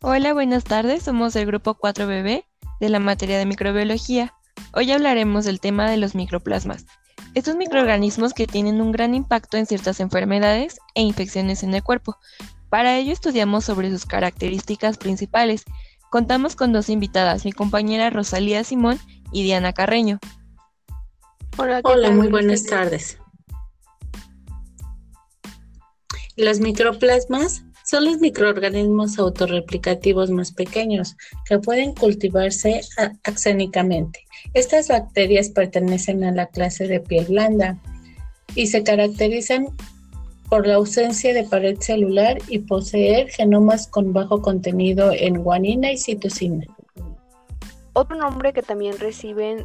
Hola, buenas tardes. Somos el grupo 4BB de la materia de microbiología. Hoy hablaremos del tema de los microplasmas. Estos microorganismos que tienen un gran impacto en ciertas enfermedades e infecciones en el cuerpo. Para ello estudiamos sobre sus características principales. Contamos con dos invitadas, mi compañera Rosalía Simón y Diana Carreño. Hola, muy buenas tardes. Los microplasmas son los microorganismos autorreplicativos más pequeños que pueden cultivarse axénicamente. Estas bacterias pertenecen a la clase de piel blanda y se caracterizan por la ausencia de pared celular y poseer genomas con bajo contenido en guanina y citosina. Otro nombre que también reciben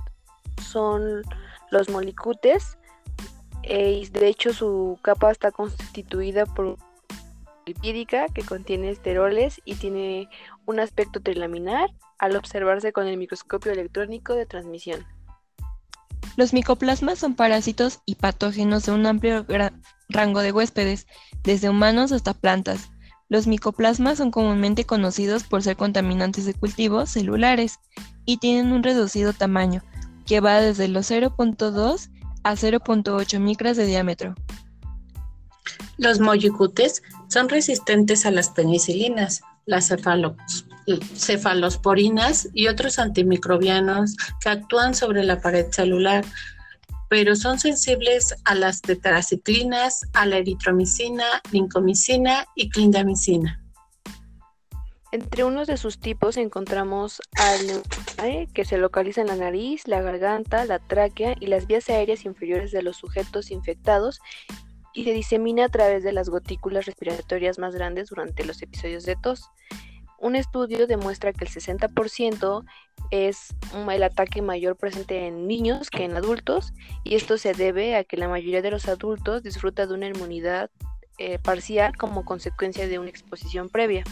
son los molicutes, eh, de hecho su capa está constituida por lipídica que contiene esteroles y tiene un aspecto trilaminar al observarse con el microscopio electrónico de transmisión. Los micoplasmas son parásitos y patógenos de un amplio rango de huéspedes, desde humanos hasta plantas. Los micoplasmas son comúnmente conocidos por ser contaminantes de cultivos celulares y tienen un reducido tamaño, que va desde los 0.2 a 0.8 micras de diámetro. Los molicutes son resistentes a las penicilinas, las cefalosporinas y otros antimicrobianos que actúan sobre la pared celular, pero son sensibles a las tetraciclinas, a la eritromicina, lincomicina y clindamicina. Entre unos de sus tipos encontramos al que se localiza en la nariz, la garganta, la tráquea y las vías aéreas inferiores de los sujetos infectados y se disemina a través de las gotículas respiratorias más grandes durante los episodios de tos. Un estudio demuestra que el 60% es el ataque mayor presente en niños que en adultos y esto se debe a que la mayoría de los adultos disfruta de una inmunidad eh, parcial como consecuencia de una exposición previa.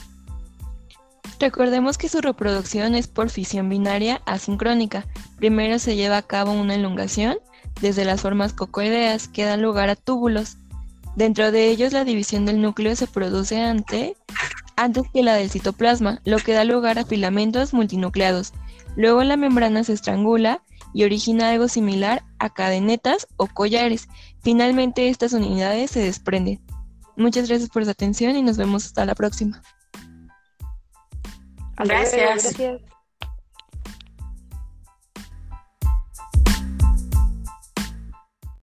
Recordemos que su reproducción es por fisión binaria asincrónica. Primero se lleva a cabo una elongación desde las formas cocoideas que dan lugar a túbulos. Dentro de ellos la división del núcleo se produce antes que la del citoplasma, lo que da lugar a filamentos multinucleados. Luego la membrana se estrangula y origina algo similar a cadenetas o collares. Finalmente estas unidades se desprenden. Muchas gracias por su atención y nos vemos hasta la próxima. Gracias. Gracias.